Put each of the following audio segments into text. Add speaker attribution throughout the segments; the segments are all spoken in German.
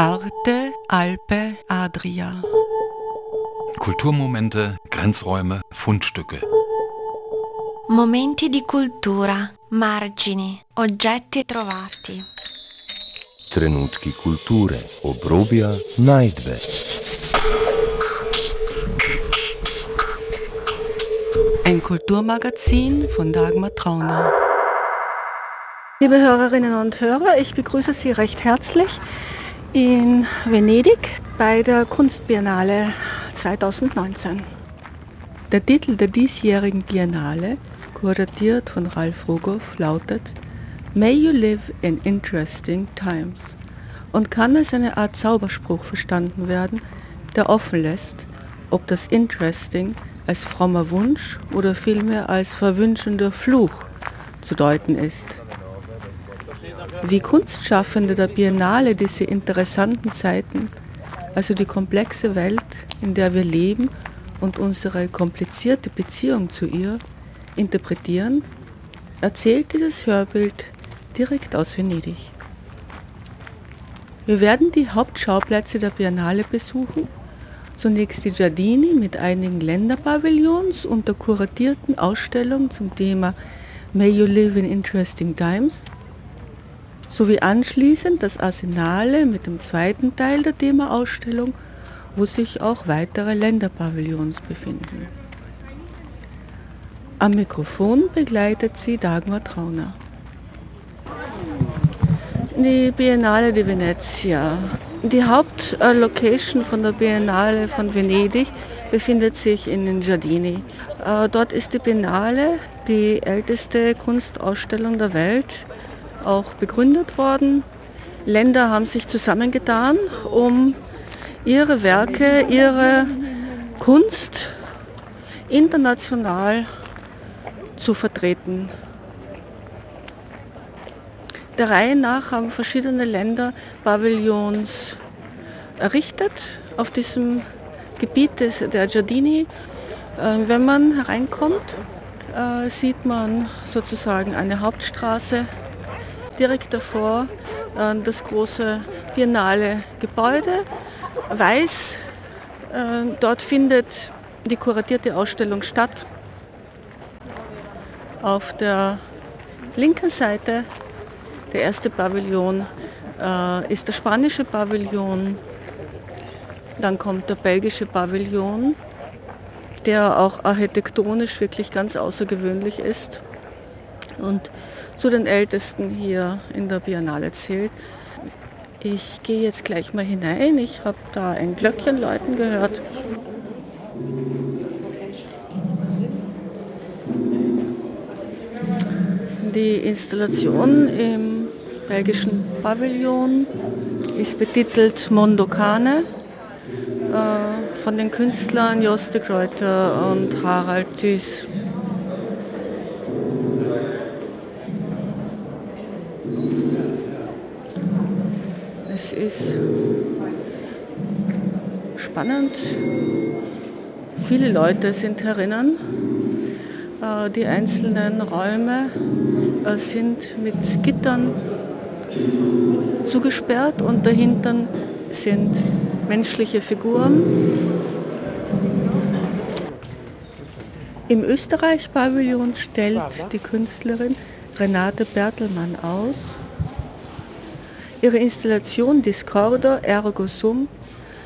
Speaker 1: Arte, Alpe, Adria.
Speaker 2: Kulturmomente, Grenzräume, Fundstücke.
Speaker 3: Momenti di cultura, margini, oggetti trovati.
Speaker 4: Trenutki kulture, obrobja, najdbe.
Speaker 1: Ein Kulturmagazin von Dagmar Trauner.
Speaker 5: Liebe Hörerinnen und Hörer, ich begrüße Sie recht herzlich in Venedig bei der Kunstbiennale 2019.
Speaker 1: Der Titel der diesjährigen Biennale, kuratiert von Ralf Rogoff, lautet May you live in interesting times und kann als eine Art Zauberspruch verstanden werden, der offen lässt, ob das interesting als frommer Wunsch oder vielmehr als verwünschender Fluch zu deuten ist. Wie Kunstschaffende der Biennale diese interessanten Zeiten, also die komplexe Welt, in der wir leben und unsere komplizierte Beziehung zu ihr interpretieren, erzählt dieses Hörbild direkt aus Venedig. Wir werden die Hauptschauplätze der Biennale besuchen, zunächst die Giardini mit einigen Länderpavillons und der kuratierten Ausstellung zum Thema May You Live in Interesting Times – sowie anschließend das Arsenale mit dem zweiten Teil der Themaausstellung, wo sich auch weitere Länderpavillons befinden. Am Mikrofon begleitet sie Dagmar Trauner. Die Biennale di Venezia. Die Hauptlocation von der Biennale von Venedig befindet sich in den Giardini. Äh, dort ist die Biennale die älteste Kunstausstellung der Welt auch begründet worden. Länder haben sich zusammengetan, um ihre Werke, ihre Kunst international zu vertreten. Der Reihe nach haben verschiedene Länder Pavillons errichtet auf diesem Gebiet des, der Giardini. Äh, wenn man hereinkommt, äh, sieht man sozusagen eine Hauptstraße direkt davor äh, das große biennale Gebäude, weiß. Äh, dort findet die kuratierte Ausstellung statt. Auf der linken Seite, der erste Pavillon, äh, ist der spanische Pavillon. Dann kommt der belgische Pavillon, der auch architektonisch wirklich ganz außergewöhnlich ist. Und zu den Ältesten hier in der Biennale zählt. Ich gehe jetzt gleich mal hinein. Ich habe da ein Glöckchen läuten gehört. Die Installation im belgischen Pavillon ist betitelt Mondokane äh, von den Künstlern Jos de Gruyter und Harald Thys. Ist spannend. Viele Leute sind herinnen. Äh, die einzelnen Räume äh, sind mit Gittern zugesperrt und dahinter sind menschliche Figuren. Im Österreich-Pavillon stellt die Künstlerin Renate Bertelmann aus Ihre Installation Discorder ergo sum,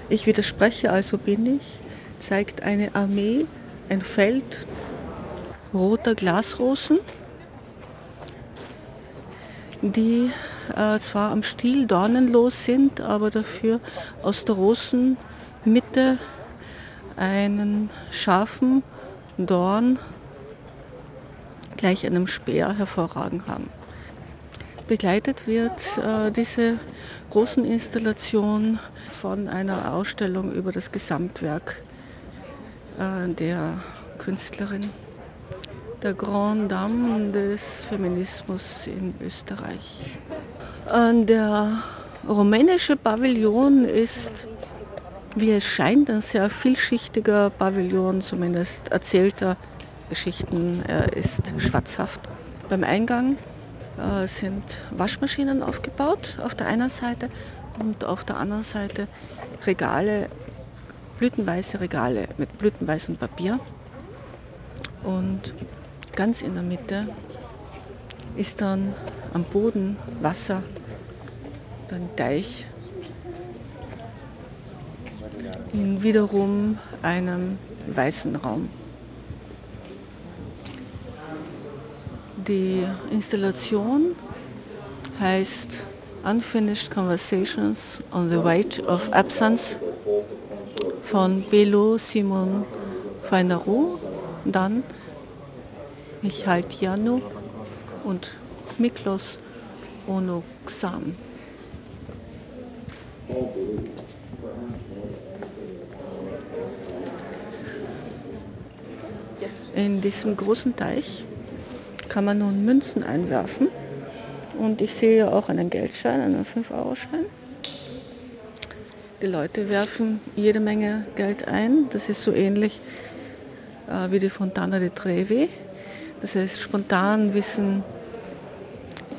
Speaker 1: ich widerspreche also bin ich, zeigt eine Armee, ein Feld roter Glasrosen, die äh, zwar am Stiel dornenlos sind, aber dafür aus der Rosenmitte einen scharfen Dorn gleich einem Speer hervorragen haben. Begleitet wird äh, diese großen Installation von einer Ausstellung über das Gesamtwerk äh, der Künstlerin, der Grand Dame des Feminismus in Österreich. Äh, der rumänische Pavillon ist, wie es scheint, ein sehr vielschichtiger Pavillon, zumindest erzählter Geschichten. Er ist schwarzhaft. Beim Eingang äh, sind Waschmaschinen aufgebaut auf der einen Seite und auf der anderen Seite Regale, blütenweiße Regale mit blütenweißem Papier. Und ganz in der Mitte ist dann am Boden Wasser, dann Teich, in wiederum einem weißen Raum. Die Installation heißt Unfinished Conversations on the Weight of Absence von Belo Simon Fainaru, dann Michal Tiano und Miklos Onoxan. In diesem großen Teich kann man nun Münzen einwerfen. Und ich sehe auch einen Geldschein, einen 5-Euro-Schein. Die Leute werfen jede Menge Geld ein. Das ist so ähnlich äh, wie die Fontana di Trevi. Das heißt, spontan wissen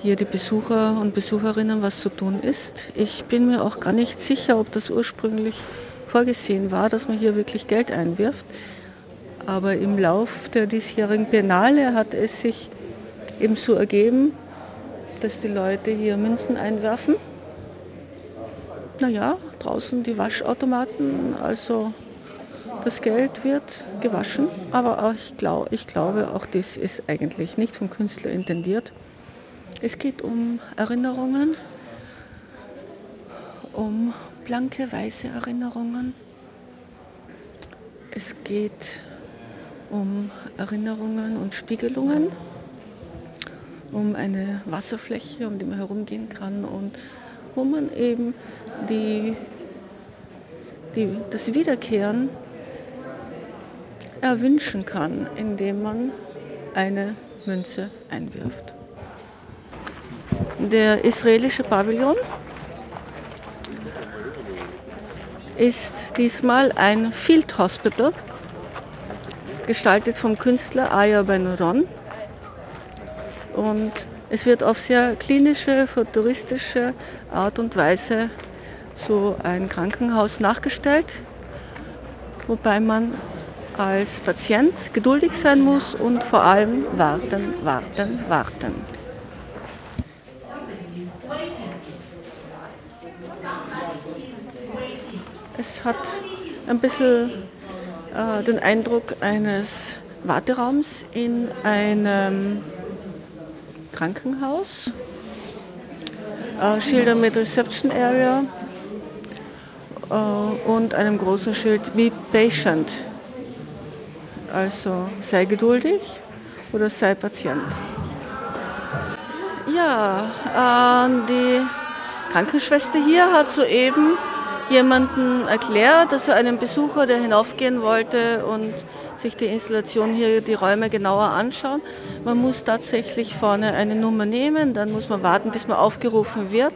Speaker 1: hier die Besucher und Besucherinnen, was zu tun ist. Ich bin mir auch gar nicht sicher, ob das ursprünglich vorgesehen war, dass man hier wirklich Geld einwirft. Aber im Lauf der diesjährigen Biennale hat es sich eben so ergeben, dass die Leute hier Münzen einwerfen. Naja, draußen die Waschautomaten, also das Geld wird gewaschen, aber ich, glaub, ich glaube, auch das ist eigentlich nicht vom Künstler intendiert. Es geht um Erinnerungen, um blanke, weiße Erinnerungen. Es geht um Erinnerungen und Spiegelungen um eine Wasserfläche, um die man herumgehen kann und wo man eben die, die, das Wiederkehren erwünschen kann, indem man eine Münze einwirft. Der israelische Pavillon ist diesmal ein Field Hospital, gestaltet vom Künstler Aya Ben Ron und es wird auf sehr klinische, futuristische Art und Weise so ein Krankenhaus nachgestellt, wobei man als Patient geduldig sein muss und vor allem warten, warten, warten. Es hat ein bisschen äh, den Eindruck eines Warteraums in einem Krankenhaus. Äh, Schilder mit Reception Area äh, und einem großen Schild Be Patient. Also sei geduldig oder sei Patient. Ja, äh, die Krankenschwester hier hat soeben jemanden erklärt, also einem Besucher, der hinaufgehen wollte und sich die Installation hier, die Räume genauer anschauen. Man muss tatsächlich vorne eine Nummer nehmen, dann muss man warten, bis man aufgerufen wird.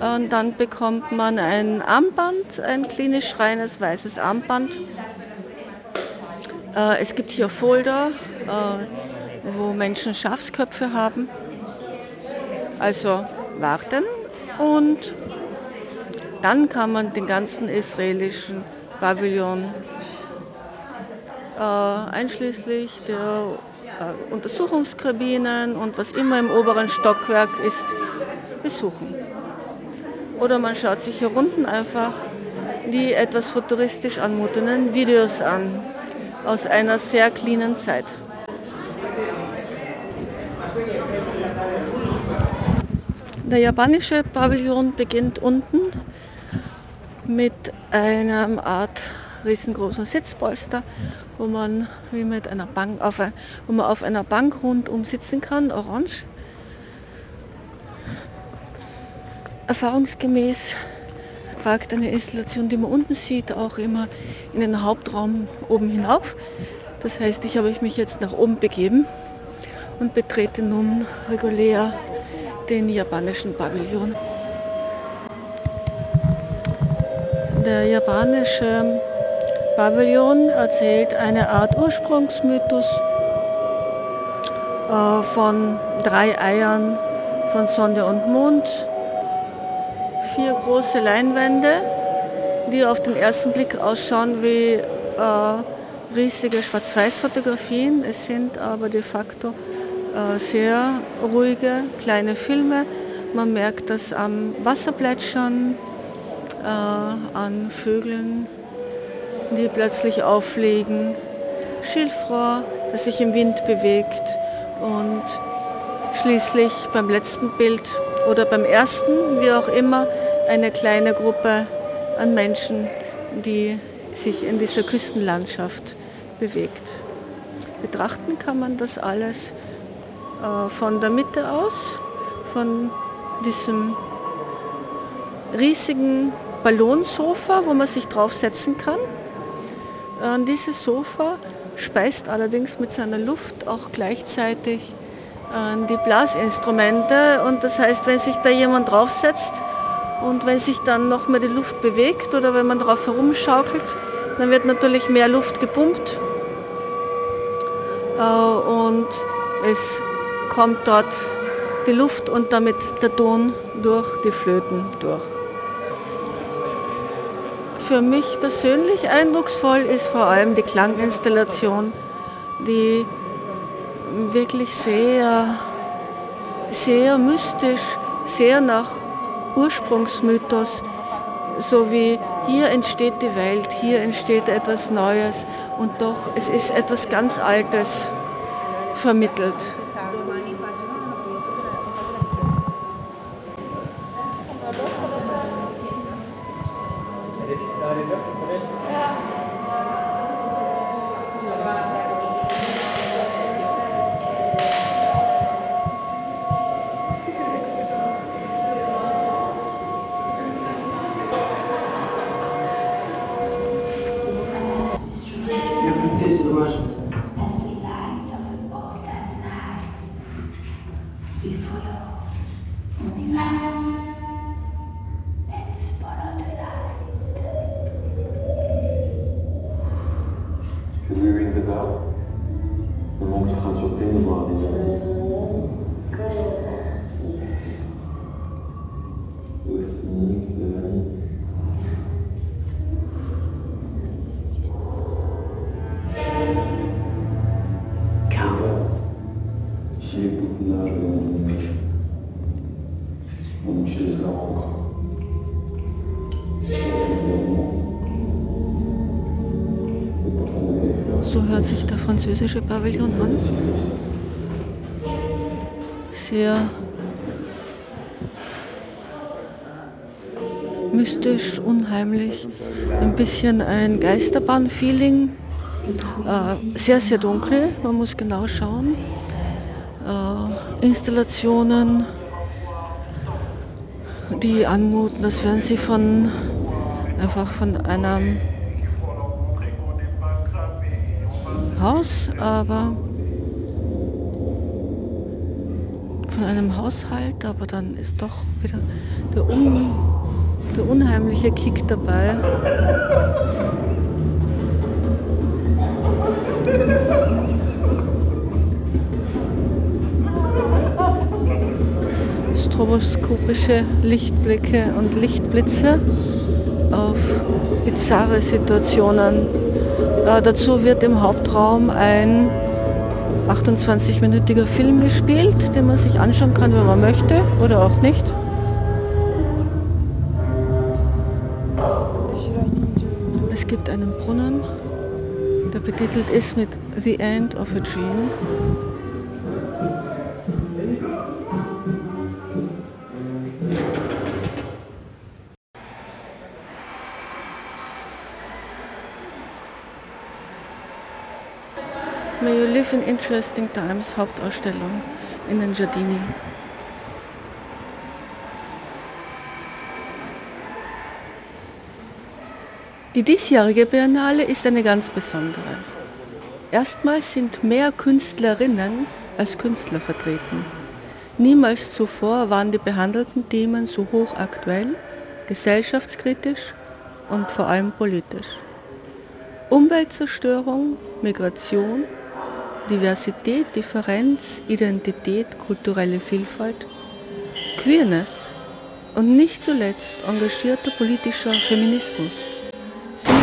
Speaker 1: Und dann bekommt man ein Armband, ein klinisch reines weißes Armband. Äh, es gibt hier Folder, äh, wo Menschen Schafsköpfe haben. Also warten und dann kann man den ganzen israelischen Pavillon einschließlich der äh, Untersuchungskabinen und was immer im oberen Stockwerk ist, besuchen. Oder man schaut sich hier unten einfach die etwas futuristisch anmutenden Videos an aus einer sehr cleanen Zeit. Der japanische Pavillon beginnt unten mit einer Art riesengroßen Sitzpolster wo man wie mit einer Bank auf, wo man auf einer Bank rundum sitzen kann, orange. Erfahrungsgemäß ragt eine Installation, die man unten sieht, auch immer in den Hauptraum oben hinauf. Das heißt, ich habe mich jetzt nach oben begeben und betrete nun regulär den japanischen Pavillon. Der japanische Pavillon erzählt eine Art Ursprungsmythos äh, von drei Eiern von Sonne und Mond. Vier große Leinwände, die auf den ersten Blick ausschauen wie äh, riesige Schwarz-Weiß-Fotografien. Es sind aber de facto äh, sehr ruhige kleine Filme. Man merkt das am Wasserplätschern, äh, an Vögeln, die plötzlich auffliegen, Schilfrohr, das sich im Wind bewegt und schließlich beim letzten Bild oder beim ersten, wie auch immer, eine kleine Gruppe an Menschen, die sich in dieser Küstenlandschaft bewegt. Betrachten kann man das alles äh, von der Mitte aus, von diesem riesigen Ballonsofa, wo man sich draufsetzen kann. Dieses Sofa speist allerdings mit seiner Luft auch gleichzeitig äh, die Blasinstrumente und das heißt, wenn sich da jemand draufsetzt und wenn sich dann noch mehr die Luft bewegt oder wenn man darauf herumschaukelt, dann wird natürlich mehr Luft gepumpt äh, und es kommt dort die Luft und damit der Ton durch die Flöten durch. Für mich persönlich eindrucksvoll ist vor allem die Klanginstallation, die wirklich sehr, sehr mystisch, sehr nach Ursprungsmythos, so wie hier entsteht die Welt, hier entsteht etwas Neues und doch es ist etwas ganz Altes vermittelt. So französische Pavillon an. Sehr mystisch, unheimlich, ein bisschen ein Geisterbahn-Feeling, äh, sehr, sehr dunkel, man muss genau schauen. Äh, Installationen, die anmuten, als wären sie von einfach von einem Haus, aber von einem Haushalt, aber dann ist doch wieder der, un, der unheimliche Kick dabei. Stroboskopische Lichtblicke und Lichtblitze auf bizarre Situationen äh, dazu wird im Hauptraum ein 28-minütiger Film gespielt, den man sich anschauen kann, wenn man möchte oder auch nicht. Es gibt einen Brunnen, der betitelt ist mit The End of a Dream. Live in Interesting Times Hauptausstellung in den Giardini. Die diesjährige Biennale ist eine ganz besondere. Erstmals sind mehr Künstlerinnen als Künstler vertreten. Niemals zuvor waren die behandelten Themen so hochaktuell, gesellschaftskritisch und vor allem politisch. Umweltzerstörung, Migration, Diversität, Differenz, Identität, kulturelle Vielfalt
Speaker 6: Queerness und nicht zuletzt engagierter politischer Feminismus sind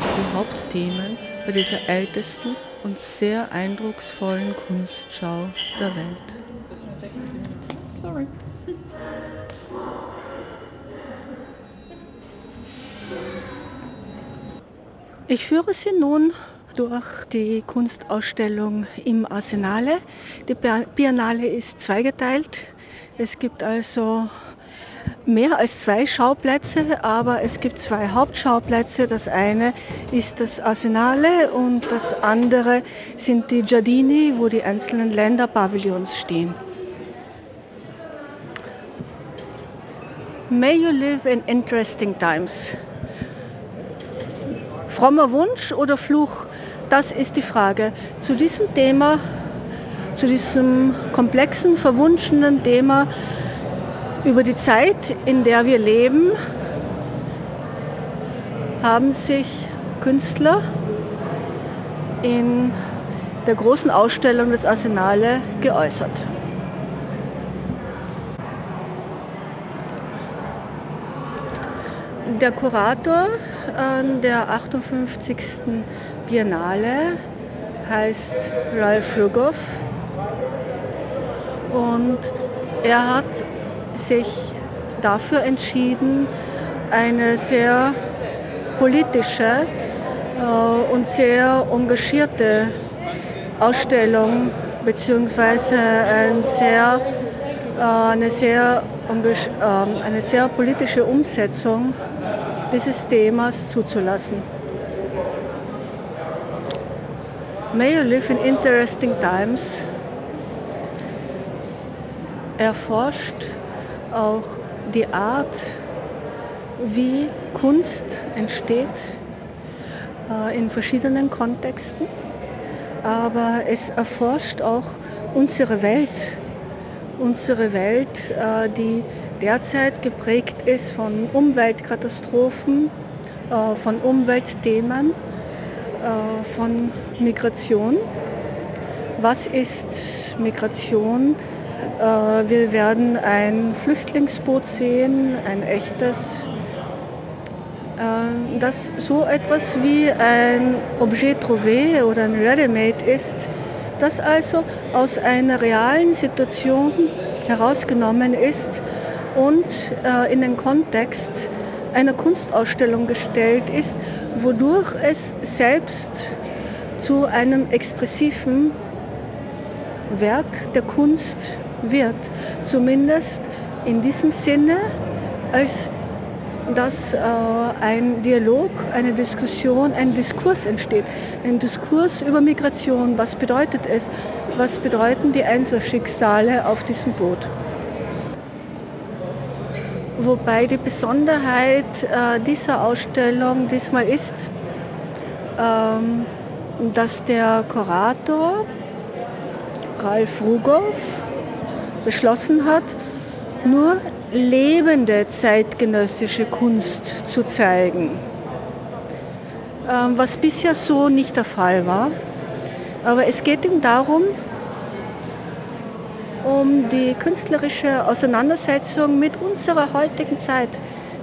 Speaker 6: die Hauptthemen bei dieser ältesten und sehr eindrucksvollen Kunstschau der Welt. Sorry.
Speaker 1: Ich führe Sie nun durch die Kunstausstellung im Arsenale. Die Biennale ist zweigeteilt. Es gibt also mehr als zwei Schauplätze, aber es gibt zwei Hauptschauplätze. Das eine ist das Arsenale und das andere sind die Giardini, wo die einzelnen Länderpavillons stehen. May you live in interesting times. Frommer Wunsch oder Fluch? Das ist die Frage. Zu diesem Thema, zu diesem komplexen, verwunschenen Thema über die Zeit, in der wir leben, haben sich Künstler in der großen Ausstellung des Arsenale geäußert. Der Kurator an der 58. Biennale heißt Ralph Rugoff und er hat sich dafür entschieden, eine sehr politische äh, und sehr engagierte Ausstellung bzw. Ein sehr, äh, eine, sehr, äh, eine sehr politische Umsetzung dieses Themas zuzulassen. May you live in interesting times? Erforscht auch die Art, wie Kunst entsteht äh, in verschiedenen Kontexten, aber es erforscht auch unsere Welt, unsere Welt, äh, die derzeit geprägt ist von Umweltkatastrophen, äh, von Umweltthemen, von Migration. Was ist Migration? Äh, wir werden ein Flüchtlingsboot sehen, ein echtes, äh, das so etwas wie ein Objet trouvé oder ein Ready-Made ist, das also aus einer realen Situation herausgenommen ist und äh, in den Kontext einer Kunstausstellung gestellt ist, wodurch es selbst zu einem expressiven Werk der Kunst wird. Zumindest in diesem Sinne, als dass äh, ein Dialog, eine Diskussion, ein Diskurs entsteht. Ein Diskurs über Migration. Was bedeutet es? Was bedeuten die Einzelschicksale auf diesem Boot? Wobei die Besonderheit äh, dieser Ausstellung diesmal ist, ähm, dass der Kurator Ralf Rugow beschlossen hat, nur lebende zeitgenössische Kunst zu zeigen, ähm, was bisher so nicht der Fall war. Aber es geht ihm darum, um die künstlerische Auseinandersetzung mit unserer heutigen Zeit,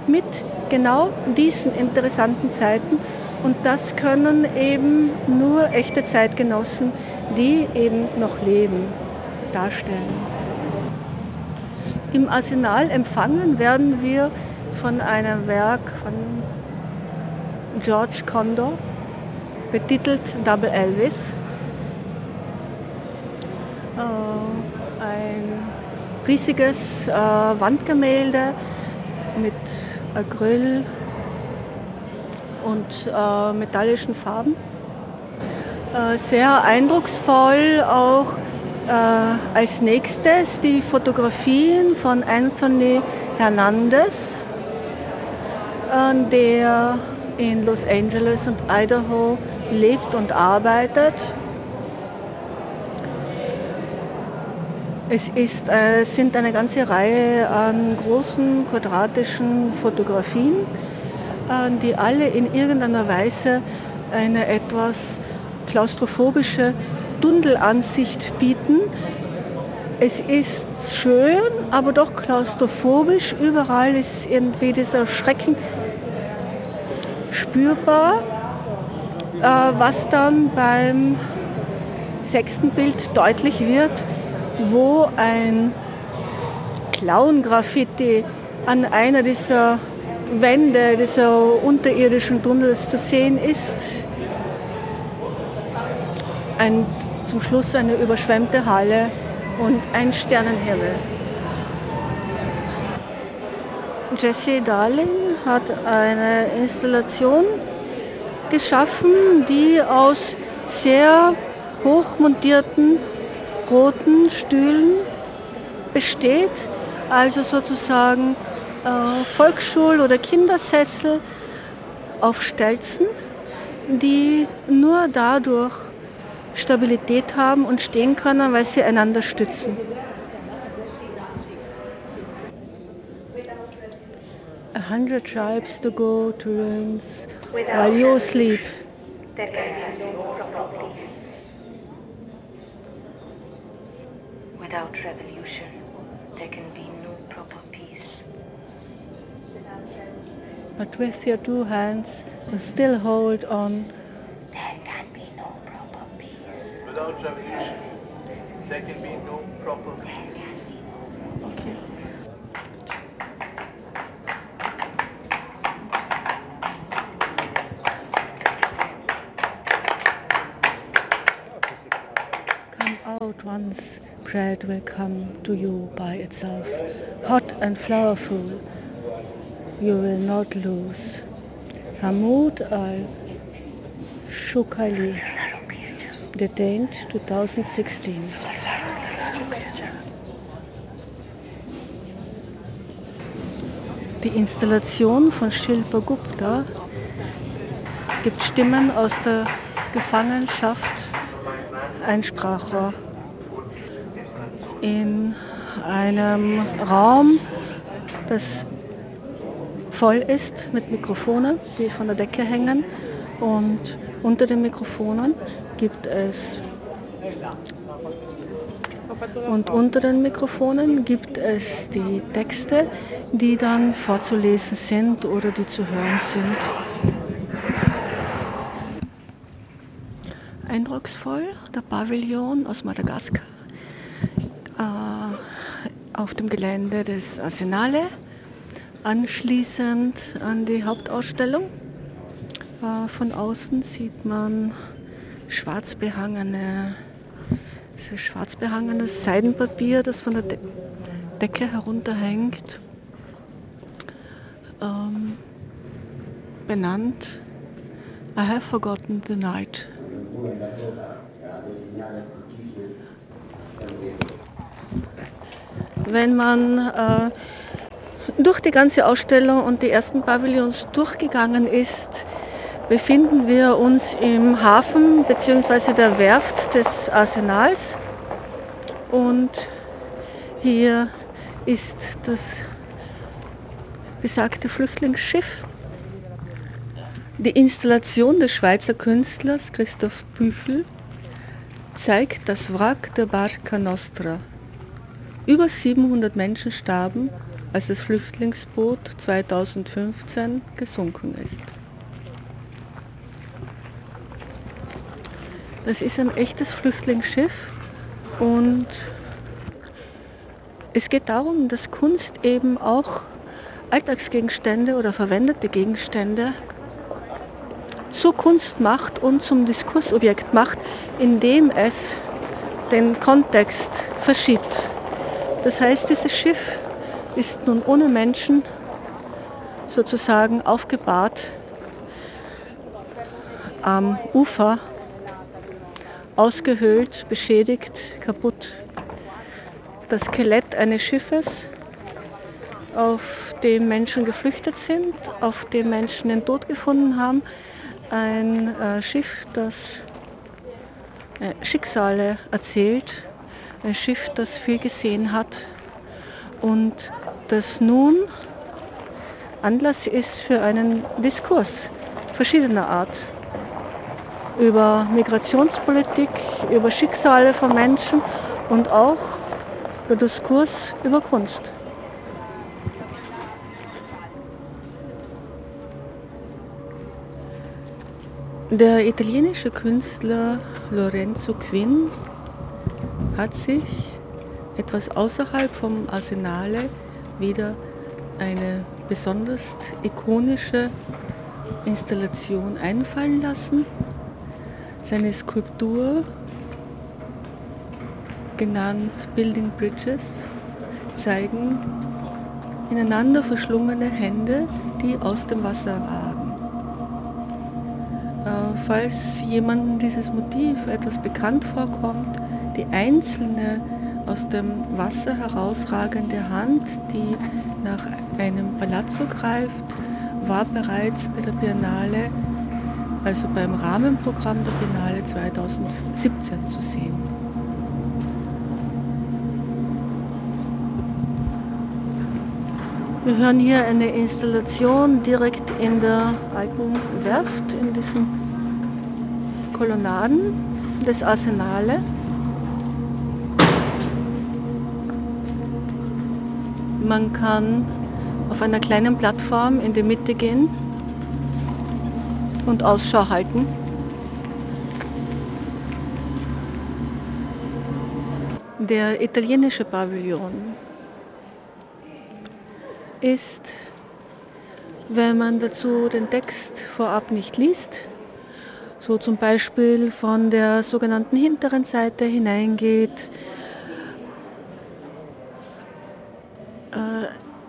Speaker 1: mit genau diesen interessanten Zeiten. Und das können eben nur echte Zeitgenossen, die eben noch leben, darstellen. Im Arsenal empfangen werden wir von einem Werk von George Condor, betitelt Double Elvis. Riesiges äh, Wandgemälde mit Acryl und äh, metallischen Farben. Äh, sehr eindrucksvoll auch äh, als nächstes die Fotografien von Anthony Hernandez, der in Los Angeles und Idaho lebt und arbeitet. Es ist, äh, sind eine ganze Reihe an großen quadratischen Fotografien, äh, die alle in irgendeiner Weise eine etwas klaustrophobische Tundelansicht bieten, Es ist schön, aber doch klaustrophobisch. Überall ist irgendwie dieser Schrecken spürbar, äh, was dann beim sechsten Bild deutlich wird, wo ein Clown-Graffiti an einer dieser Wände dieser unterirdischen Tunnels zu sehen ist. Ein, zum Schluss eine überschwemmte Halle und ein Sternenhimmel. Jesse Darling hat eine Installation geschaffen, die aus sehr hochmontierten roten Stühlen besteht, also sozusagen äh, Volksschul- oder Kindersessel auf Stelzen, die nur dadurch Stabilität haben und stehen können, weil sie einander stützen. A hundred tribes to go to ruins while you sleep.
Speaker 7: There can be no proper Without revolution, there can be no proper peace.
Speaker 1: But with your two hands, you still hold on.
Speaker 7: There can be no proper peace.
Speaker 8: Without revolution, there can be no proper peace.
Speaker 1: Okay. Come out once, bread will come to you by itself, hot and flowerful. You will not lose. Hamoud al Shukali, detained 2016. Die Installation von Shilpa Gupta gibt Stimmen aus der Gefangenschaft ein Sprachrohr. In einem Raum, das voll ist mit Mikrofonen, die von der Decke hängen. Und unter den Mikrofonen gibt es und unter den Mikrofonen gibt es die Texte, die dann vorzulesen sind oder die zu hören sind. Eindrucksvoll der Pavillon aus Madagaskar auf dem Gelände des Arsenale, anschließend an die Hauptausstellung. Äh, von außen sieht man schwarz behangene schwarz behangenes Seidenpapier, das von der De Decke herunterhängt, ähm, benannt I have forgotten the night. Wenn man äh, durch die ganze Ausstellung und die ersten Pavillons durchgegangen ist, befinden wir uns im Hafen bzw. der Werft des Arsenals und hier ist das besagte Flüchtlingsschiff. Die Installation des Schweizer Künstlers Christoph Büchel zeigt das Wrack der Barca Nostra. Über 700 Menschen starben, als das Flüchtlingsboot 2015 gesunken ist. Das ist ein echtes Flüchtlingsschiff und es geht darum, dass Kunst eben auch Alltagsgegenstände oder verwendete Gegenstände zur Kunst macht und zum Diskursobjekt macht, indem es den Kontext verschiebt. Das heißt, dieses Schiff ist nun ohne Menschen sozusagen aufgebahrt am Ufer ausgehöhlt, beschädigt, kaputt. Das Skelett eines Schiffes, auf dem Menschen geflüchtet sind, auf dem Menschen den Tod gefunden haben. Ein äh, Schiff, das äh, Schicksale erzählt, ein Schiff, das viel gesehen hat und das nun Anlass ist für einen Diskurs verschiedener Art über Migrationspolitik, über Schicksale von Menschen und auch der Diskurs über Kunst. Der italienische Künstler Lorenzo Quinn hat sich etwas außerhalb vom Arsenale wieder eine besonders ikonische Installation einfallen lassen. Seine Skulptur, genannt Building Bridges, zeigen ineinander verschlungene Hände, die aus dem Wasser ragen. Äh, falls jemandem dieses Motiv etwas bekannt vorkommt, die einzelne aus dem Wasser herausragende Hand, die nach einem Palazzo greift, war bereits bei der Biennale, also beim Rahmenprogramm der Biennale 2017 zu sehen. Wir hören hier eine Installation direkt in der alten Werft, in diesen Kolonnaden des Arsenale. Man kann auf einer kleinen Plattform in die Mitte gehen und Ausschau halten. Der italienische Pavillon ist, wenn man dazu den Text vorab nicht liest, so zum Beispiel von der sogenannten hinteren Seite hineingeht,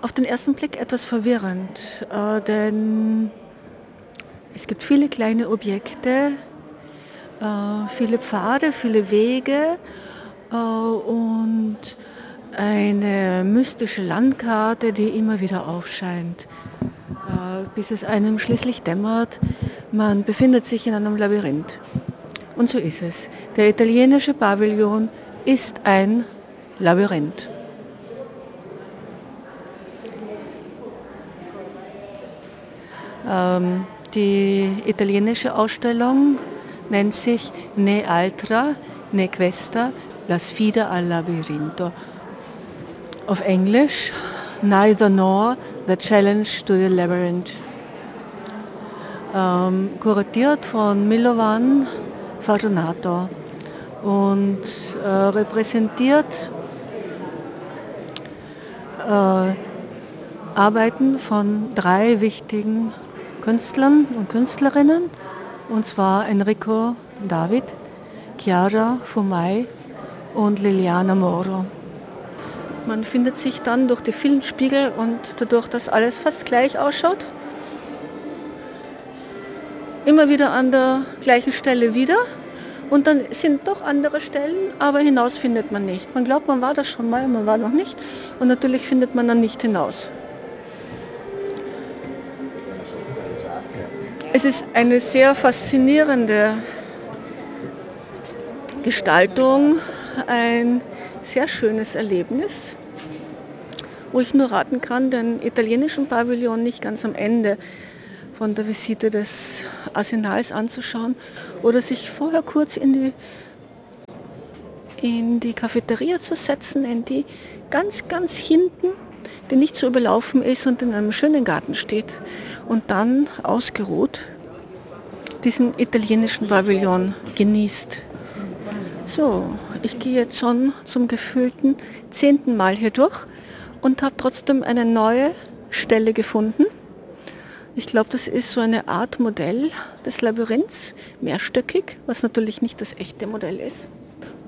Speaker 1: auf den ersten Blick etwas verwirrend, äh, denn es gibt viele kleine Objekte, äh, viele Pfade, viele Wege äh, und eine mystische Landkarte, die immer wieder aufscheint, äh, bis es einem schließlich dämmert, man befindet sich in einem Labyrinth. Und so ist es. Der italienische Pavillon ist ein Labyrinth. Die italienische Ausstellung nennt sich Ne Altra, Ne Questa, La Sfida al Labirinto. Auf Englisch Neither Nor, The Challenge to the Labyrinth. Ähm, kuratiert von Milovan Fortunato und äh, repräsentiert äh, Arbeiten von drei wichtigen Künstlern und Künstlerinnen, und zwar Enrico David, Chiara Fumai und Liliana Moro. Man findet sich dann durch die vielen Spiegel und dadurch, dass alles fast gleich ausschaut, immer wieder an der gleichen Stelle wieder. Und dann sind doch andere Stellen, aber hinaus findet man nicht. Man glaubt, man war das schon mal, man war noch nicht. Und natürlich findet man dann nicht hinaus. Es ist eine sehr faszinierende Gestaltung, ein sehr schönes Erlebnis, wo ich nur raten kann, den italienischen Pavillon nicht ganz am Ende von der Visite des Arsenals anzuschauen oder sich vorher kurz in die, in die Cafeteria zu setzen, in die ganz, ganz hinten, die nicht so überlaufen ist und in einem schönen Garten steht und dann ausgeruht diesen italienischen Pavillon genießt. So, ich gehe jetzt schon zum gefühlten zehnten Mal hier durch und habe trotzdem eine neue Stelle gefunden. Ich glaube, das ist so eine Art Modell des Labyrinths, mehrstöckig, was natürlich nicht das echte Modell ist.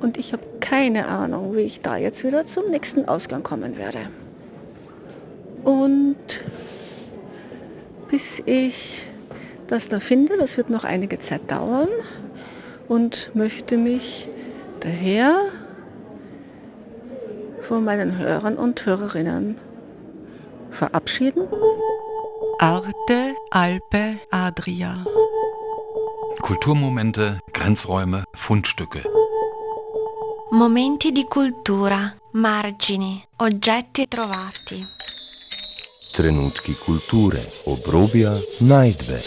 Speaker 1: Und ich habe keine Ahnung, wie ich da jetzt wieder zum nächsten Ausgang kommen werde. Und bis ich das da finde. Das wird noch einige Zeit dauern und möchte mich daher von meinen Hörern und Hörerinnen verabschieden.
Speaker 6: Arte, Alpe, Adria.
Speaker 2: Kulturmomente, Grenzräume, Fundstücke.
Speaker 3: Momenti di cultura, margini, oggetti trovati.
Speaker 4: Trenutki kulture, obrobja, najdbe.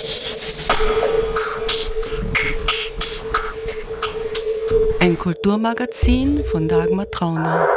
Speaker 6: Ein Kulturmagazin von Dagmar Trauner.